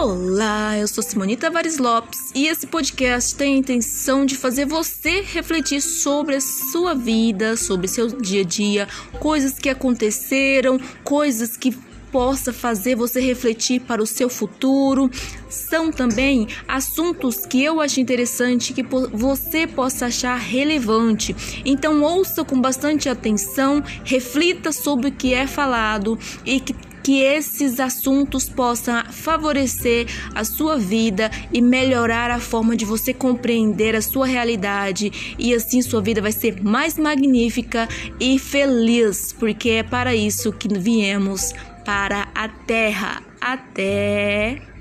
Olá, eu sou Simone Tavares Lopes e esse podcast tem a intenção de fazer você refletir sobre a sua vida, sobre seu dia a dia, coisas que aconteceram, coisas que possa fazer você refletir para o seu futuro. São também assuntos que eu acho interessante que você possa achar relevante. Então ouça com bastante atenção, reflita sobre o que é falado e que que esses assuntos possam favorecer a sua vida e melhorar a forma de você compreender a sua realidade e assim sua vida vai ser mais magnífica e feliz, porque é para isso que viemos para a terra. Até